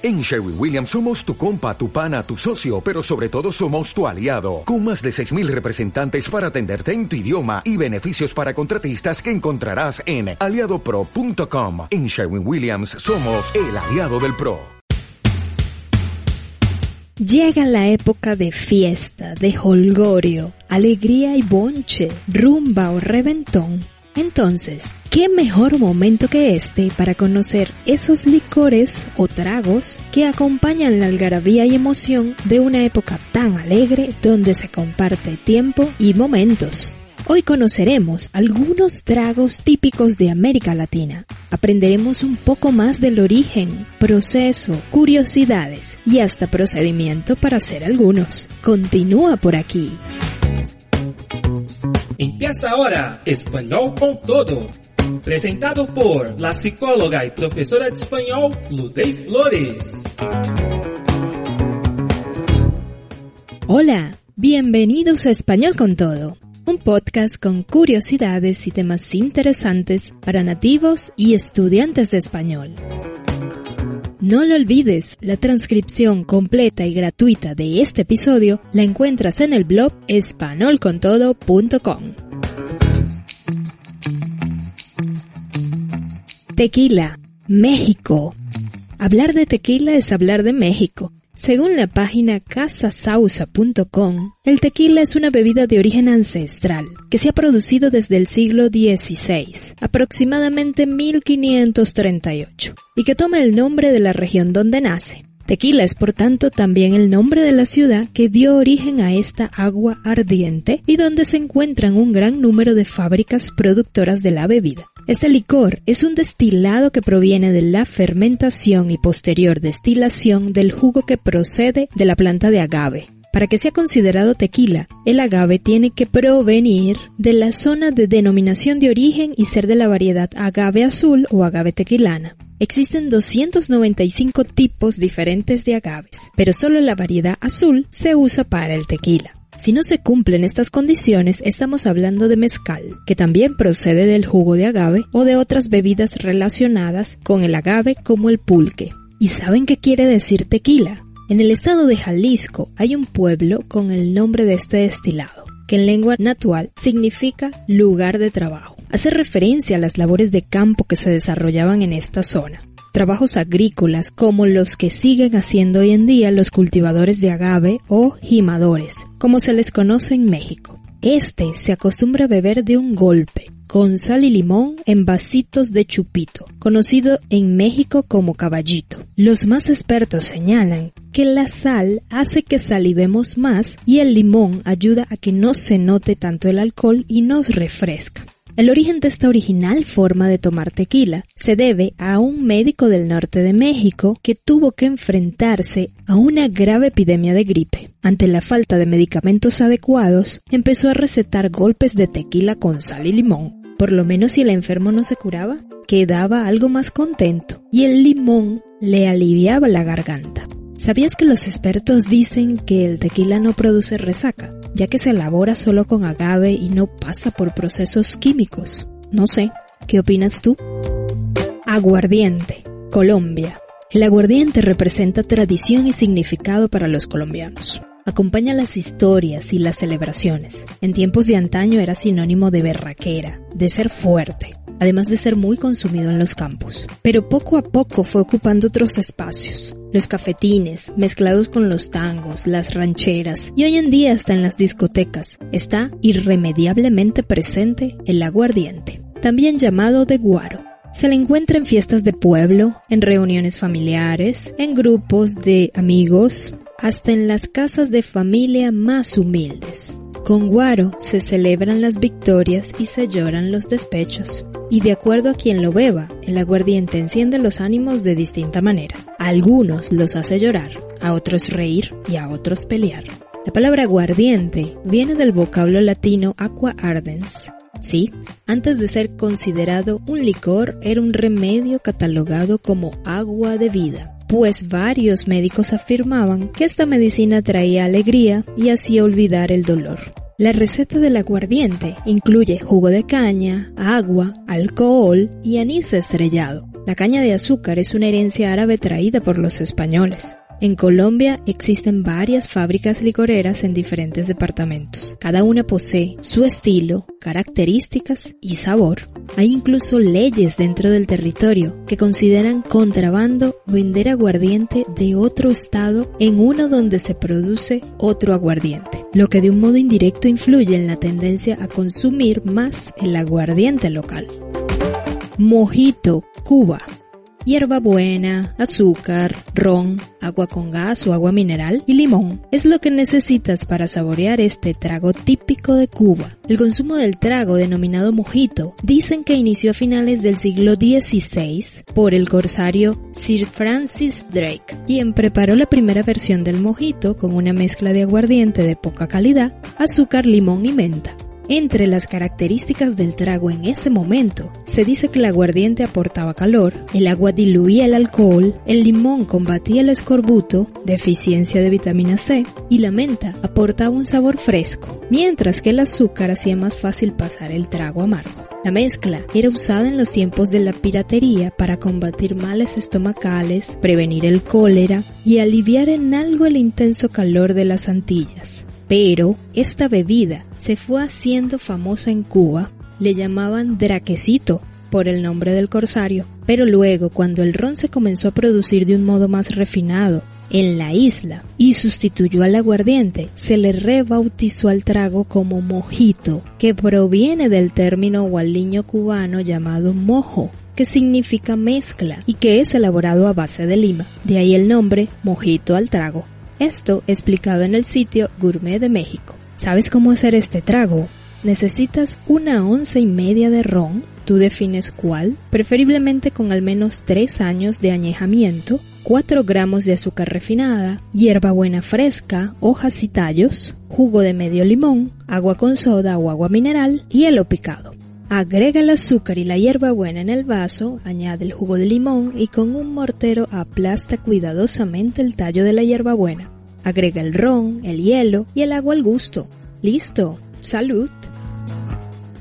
En Sherwin Williams somos tu compa, tu pana, tu socio, pero sobre todo somos tu aliado, con más de 6.000 representantes para atenderte en tu idioma y beneficios para contratistas que encontrarás en aliadopro.com. En Sherwin Williams somos el aliado del PRO. Llega la época de fiesta, de holgorio, alegría y bonche, rumba o reventón entonces, ¿qué mejor momento que este para conocer esos licores o tragos que acompañan la algarabía y emoción de una época tan alegre donde se comparte tiempo y momentos? Hoy conoceremos algunos tragos típicos de América Latina. Aprenderemos un poco más del origen, proceso, curiosidades y hasta procedimiento para hacer algunos. Continúa por aquí. Empieza ahora Español con Todo, presentado por la psicóloga y profesora de español Ludey Flores. Hola, bienvenidos a Español con Todo, un podcast con curiosidades y temas interesantes para nativos y estudiantes de español. No lo olvides, la transcripción completa y gratuita de este episodio la encuentras en el blog espanolcontodo.com. Tequila, México. Hablar de tequila es hablar de México. Según la página casasausa.com, el tequila es una bebida de origen ancestral que se ha producido desde el siglo XVI, aproximadamente 1538, y que toma el nombre de la región donde nace. Tequila es por tanto también el nombre de la ciudad que dio origen a esta agua ardiente y donde se encuentran un gran número de fábricas productoras de la bebida. Este licor es un destilado que proviene de la fermentación y posterior destilación del jugo que procede de la planta de agave. Para que sea considerado tequila, el agave tiene que provenir de la zona de denominación de origen y ser de la variedad agave azul o agave tequilana. Existen 295 tipos diferentes de agaves, pero solo la variedad azul se usa para el tequila. Si no se cumplen estas condiciones, estamos hablando de mezcal, que también procede del jugo de agave o de otras bebidas relacionadas con el agave como el pulque. ¿Y saben qué quiere decir tequila? En el estado de Jalisco hay un pueblo con el nombre de este destilado, que en lengua natural significa lugar de trabajo. Hace referencia a las labores de campo que se desarrollaban en esta zona trabajos agrícolas como los que siguen haciendo hoy en día los cultivadores de agave o jimadores, como se les conoce en México. Este se acostumbra a beber de un golpe, con sal y limón en vasitos de chupito, conocido en México como caballito. Los más expertos señalan que la sal hace que salivemos más y el limón ayuda a que no se note tanto el alcohol y nos refresca. El origen de esta original forma de tomar tequila se debe a un médico del norte de México que tuvo que enfrentarse a una grave epidemia de gripe. Ante la falta de medicamentos adecuados, empezó a recetar golpes de tequila con sal y limón. Por lo menos si el enfermo no se curaba, quedaba algo más contento y el limón le aliviaba la garganta. ¿Sabías que los expertos dicen que el tequila no produce resaca? Ya que se elabora solo con agave y no pasa por procesos químicos. No sé, ¿qué opinas tú? Aguardiente, Colombia. El aguardiente representa tradición y significado para los colombianos. Acompaña las historias y las celebraciones. En tiempos de antaño era sinónimo de berraquera, de ser fuerte, además de ser muy consumido en los campos. Pero poco a poco fue ocupando otros espacios. Los cafetines, mezclados con los tangos, las rancheras y hoy en día hasta en las discotecas, está irremediablemente presente el aguardiente, también llamado de guaro. Se le encuentra en fiestas de pueblo, en reuniones familiares, en grupos de amigos, hasta en las casas de familia más humildes. Con guaro se celebran las victorias y se lloran los despechos. Y de acuerdo a quien lo beba, el aguardiente enciende los ánimos de distinta manera. A algunos los hace llorar, a otros reír y a otros pelear. La palabra aguardiente viene del vocablo latino aqua ardens. Sí, antes de ser considerado un licor, era un remedio catalogado como agua de vida, pues varios médicos afirmaban que esta medicina traía alegría y hacía olvidar el dolor. La receta del aguardiente incluye jugo de caña, agua, alcohol y anís estrellado. La caña de azúcar es una herencia árabe traída por los españoles. En Colombia existen varias fábricas licoreras en diferentes departamentos. Cada una posee su estilo, características y sabor. Hay incluso leyes dentro del territorio que consideran contrabando vender aguardiente de otro estado en uno donde se produce otro aguardiente, lo que de un modo indirecto influye en la tendencia a consumir más el aguardiente local. Mojito, Cuba hierbabuena, azúcar, ron, agua con gas o agua mineral y limón es lo que necesitas para saborear este trago típico de Cuba. El consumo del trago denominado mojito dicen que inició a finales del siglo XVI por el corsario Sir Francis Drake, quien preparó la primera versión del mojito con una mezcla de aguardiente de poca calidad, azúcar, limón y menta. Entre las características del trago en ese momento, se dice que el aguardiente aportaba calor, el agua diluía el alcohol, el limón combatía el escorbuto, deficiencia de vitamina C, y la menta aportaba un sabor fresco, mientras que el azúcar hacía más fácil pasar el trago amargo. La mezcla era usada en los tiempos de la piratería para combatir males estomacales, prevenir el cólera y aliviar en algo el intenso calor de las Antillas. Pero esta bebida se fue haciendo famosa en Cuba, le llamaban draquecito por el nombre del corsario, pero luego cuando el ron se comenzó a producir de un modo más refinado en la isla y sustituyó al aguardiente, se le rebautizó al trago como mojito, que proviene del término gualiño cubano llamado mojo, que significa mezcla y que es elaborado a base de lima, de ahí el nombre mojito al trago. Esto explicado en el sitio Gourmet de México. ¿Sabes cómo hacer este trago? Necesitas una once y media de ron, tú defines cuál, preferiblemente con al menos 3 años de añejamiento, 4 gramos de azúcar refinada, hierbabuena fresca, hojas y tallos, jugo de medio limón, agua con soda o agua mineral, hielo picado. Agrega el azúcar y la hierbabuena en el vaso, añade el jugo de limón y con un mortero aplasta cuidadosamente el tallo de la hierbabuena. Agrega el ron, el hielo y el agua al gusto. Listo. Salud.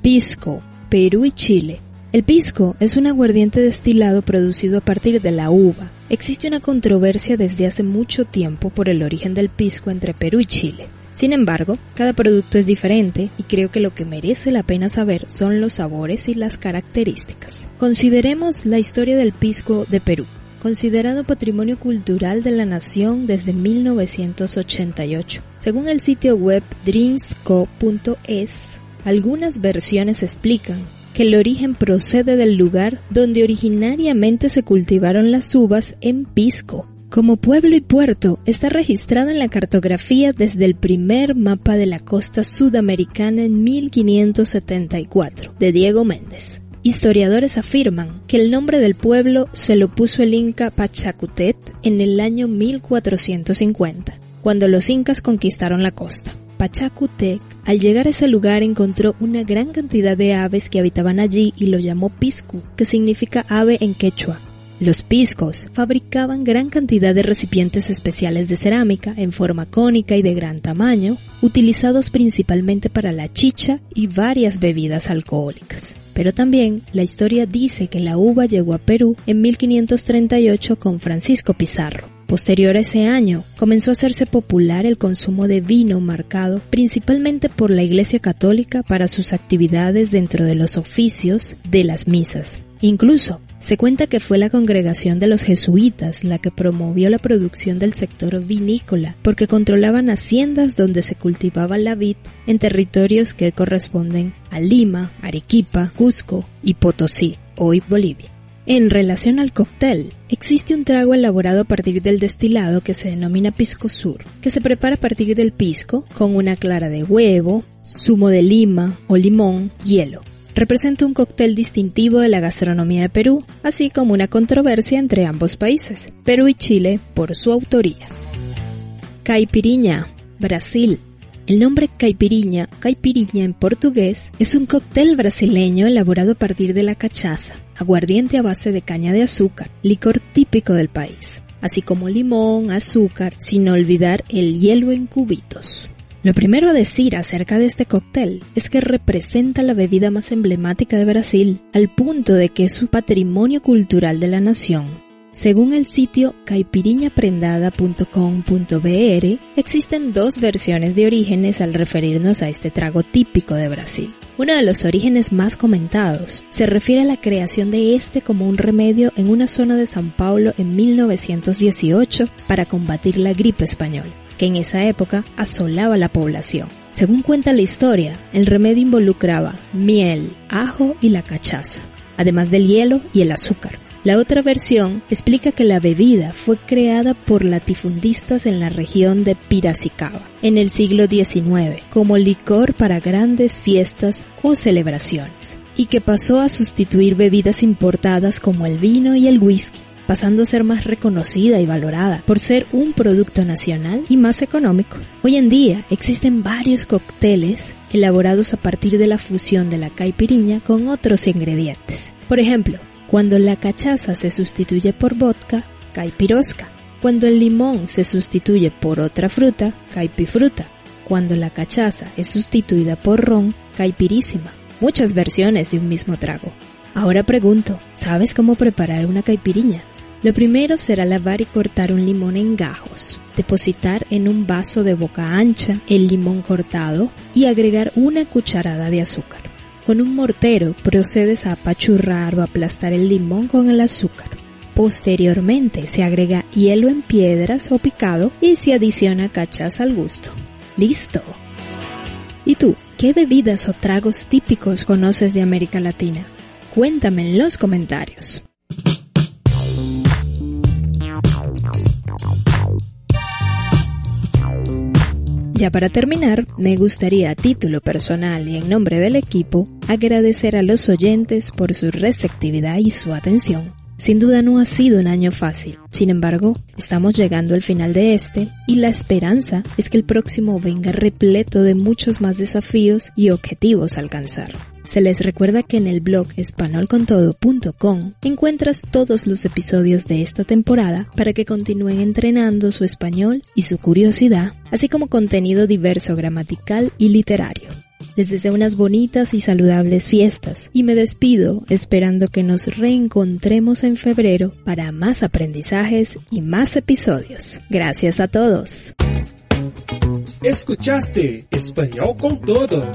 Pisco, Perú y Chile. El pisco es un aguardiente destilado producido a partir de la uva. Existe una controversia desde hace mucho tiempo por el origen del pisco entre Perú y Chile. Sin embargo, cada producto es diferente y creo que lo que merece la pena saber son los sabores y las características. Consideremos la historia del pisco de Perú. Considerado Patrimonio Cultural de la Nación desde 1988. Según el sitio web drinksko.es, algunas versiones explican que el origen procede del lugar donde originariamente se cultivaron las uvas en Pisco, como pueblo y puerto, está registrado en la cartografía desde el primer mapa de la costa sudamericana en 1574, de Diego Méndez. Historiadores afirman que el nombre del pueblo se lo puso el inca Pachacutet en el año 1450, cuando los incas conquistaron la costa. Pachacutec, al llegar a ese lugar encontró una gran cantidad de aves que habitaban allí y lo llamó Piscu, que significa ave en quechua, los piscos fabricaban gran cantidad de recipientes especiales de cerámica en forma cónica y de gran tamaño, utilizados principalmente para la chicha y varias bebidas alcohólicas. Pero también la historia dice que la uva llegó a Perú en 1538 con Francisco Pizarro. Posterior a ese año, comenzó a hacerse popular el consumo de vino marcado principalmente por la Iglesia Católica para sus actividades dentro de los oficios de las misas. Incluso se cuenta que fue la congregación de los jesuitas la que promovió la producción del sector vinícola, porque controlaban haciendas donde se cultivaba la vid en territorios que corresponden a Lima, Arequipa, Cusco y Potosí, hoy Bolivia. En relación al cóctel, existe un trago elaborado a partir del destilado que se denomina pisco sur, que se prepara a partir del pisco con una clara de huevo, zumo de lima o limón, hielo representa un cóctel distintivo de la gastronomía de Perú, así como una controversia entre ambos países, Perú y Chile, por su autoría. Caipiriña, Brasil. El nombre caipiriña, caipiriña en portugués, es un cóctel brasileño elaborado a partir de la cachaza, aguardiente a base de caña de azúcar, licor típico del país, así como limón, azúcar, sin olvidar el hielo en cubitos. Lo primero a decir acerca de este cóctel es que representa la bebida más emblemática de Brasil, al punto de que es su patrimonio cultural de la nación. Según el sitio caipiriñaprendada.com.br, existen dos versiones de orígenes al referirnos a este trago típico de Brasil. Uno de los orígenes más comentados se refiere a la creación de este como un remedio en una zona de San Paulo en 1918 para combatir la gripe española que en esa época asolaba la población. Según cuenta la historia, el remedio involucraba miel, ajo y la cachaza, además del hielo y el azúcar. La otra versión explica que la bebida fue creada por latifundistas en la región de Piracicaba en el siglo XIX como licor para grandes fiestas o celebraciones y que pasó a sustituir bebidas importadas como el vino y el whisky pasando a ser más reconocida y valorada por ser un producto nacional y más económico. Hoy en día existen varios cócteles elaborados a partir de la fusión de la caipiriña con otros ingredientes. Por ejemplo, cuando la cachaza se sustituye por vodka, caipirosca. Cuando el limón se sustituye por otra fruta, caipifruta. Cuando la cachaza es sustituida por ron, caipirísima. Muchas versiones de un mismo trago. Ahora pregunto, ¿sabes cómo preparar una caipiriña? Lo primero será lavar y cortar un limón en gajos, depositar en un vaso de boca ancha el limón cortado y agregar una cucharada de azúcar. Con un mortero procedes a apachurrar o aplastar el limón con el azúcar. Posteriormente se agrega hielo en piedras o picado y se adiciona cachaza al gusto. ¡Listo! ¿Y tú, qué bebidas o tragos típicos conoces de América Latina? Cuéntame en los comentarios. Ya para terminar, me gustaría a título personal y en nombre del equipo agradecer a los oyentes por su receptividad y su atención. Sin duda no ha sido un año fácil, sin embargo, estamos llegando al final de este y la esperanza es que el próximo venga repleto de muchos más desafíos y objetivos a alcanzar. Se les recuerda que en el blog espanolcontodo.com encuentras todos los episodios de esta temporada para que continúen entrenando su español y su curiosidad, así como contenido diverso gramatical y literario. Les deseo unas bonitas y saludables fiestas y me despido esperando que nos reencontremos en febrero para más aprendizajes y más episodios. Gracias a todos. Escuchaste Español con Todo